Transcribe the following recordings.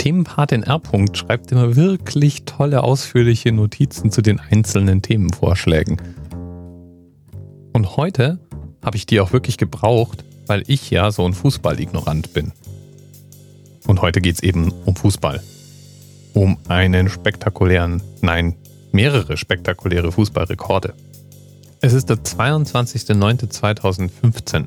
Themenpatin R. schreibt immer wirklich tolle, ausführliche Notizen zu den einzelnen Themenvorschlägen. Und heute habe ich die auch wirklich gebraucht, weil ich ja so ein Fußballignorant bin. Und heute geht es eben um Fußball. Um einen spektakulären, nein, mehrere spektakuläre Fußballrekorde. Es ist der 22.09.2015.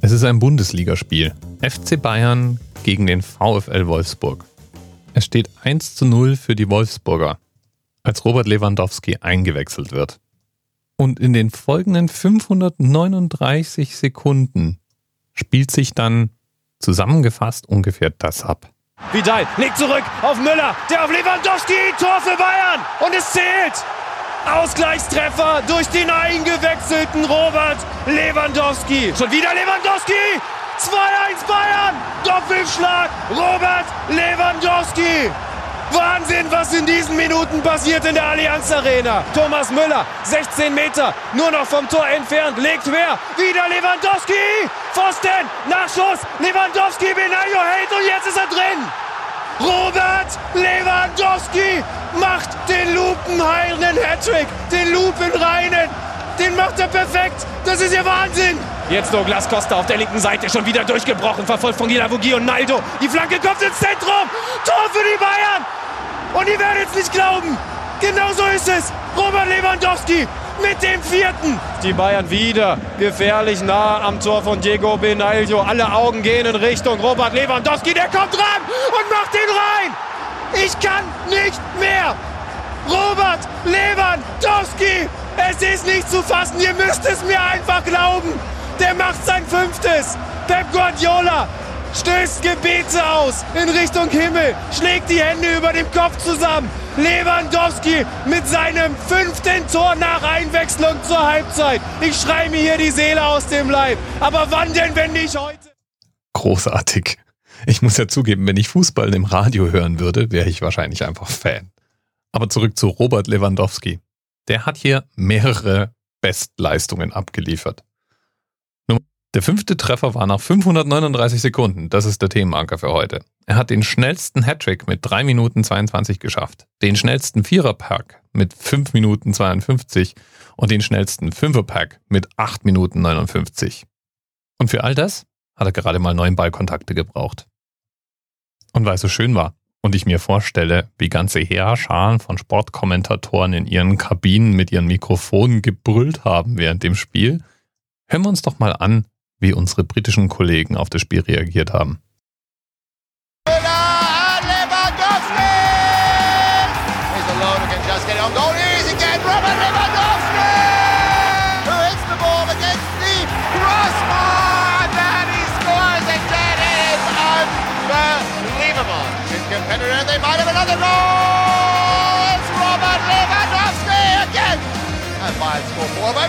Es ist ein Bundesligaspiel. FC Bayern gegen den VfL Wolfsburg. Es steht 1 zu 0 für die Wolfsburger, als Robert Lewandowski eingewechselt wird. Und in den folgenden 539 Sekunden spielt sich dann zusammengefasst ungefähr das ab. Vidal legt zurück auf Müller, der auf Lewandowski, Tor für Bayern und es zählt. Ausgleichstreffer durch den eingewechselten Robert Lewandowski. Schon wieder Lewandowski, 2-1 Bayern! Doppelschlag! Robert Lewandowski! Wahnsinn, was in diesen Minuten passiert in der Allianz Arena. Thomas Müller, 16 Meter, nur noch vom Tor entfernt, legt quer. Wieder Lewandowski! Pfosten, Nachschuss, Lewandowski, Benayo hält und jetzt ist er drin. Robert Lewandowski macht den lupenheilenden Hattrick, den lupenreinen. Den macht er perfekt. Das ist ja Wahnsinn. Jetzt Douglas Costa auf der linken Seite schon wieder durchgebrochen, verfolgt von Gilavogi und Naldo. Die Flanke kommt ins Zentrum. Tor für die Bayern. Und ihr werdet es nicht glauben. Genau so ist es. Robert Lewandowski mit dem vierten. Die Bayern wieder gefährlich nah am Tor von Diego Benaglio. Alle Augen gehen in Richtung Robert Lewandowski. Der kommt ran und macht den rein. Ich kann nicht mehr. Robert Lewandowski. Es ist nicht zu fassen. Ihr müsst es mir einfach glauben. Der macht sein fünftes. Pep Guardiola stößt Gebete aus in Richtung Himmel, schlägt die Hände über dem Kopf zusammen. Lewandowski mit seinem fünften Tor nach Einwechslung zur Halbzeit. Ich schreie mir hier die Seele aus dem Leib. Aber wann denn, wenn nicht heute? Großartig. Ich muss ja zugeben, wenn ich Fußball im Radio hören würde, wäre ich wahrscheinlich einfach Fan. Aber zurück zu Robert Lewandowski. Der hat hier mehrere Bestleistungen abgeliefert. Der fünfte Treffer war nach 539 Sekunden. Das ist der Themenanker für heute. Er hat den schnellsten Hattrick mit 3 Minuten 22 geschafft, den schnellsten Viererpack mit 5 Minuten 52 und den schnellsten Fünferpack mit 8 Minuten 59. Und für all das hat er gerade mal neun Ballkontakte gebraucht. Und weil es so schön war und ich mir vorstelle, wie ganze Heerscharen von Sportkommentatoren in ihren Kabinen mit ihren Mikrofonen gebrüllt haben während dem Spiel, hören wir uns doch mal an, wie unsere britischen Kollegen auf das Spiel reagiert haben. Robert Lewandowski! Again! And Bayern score four more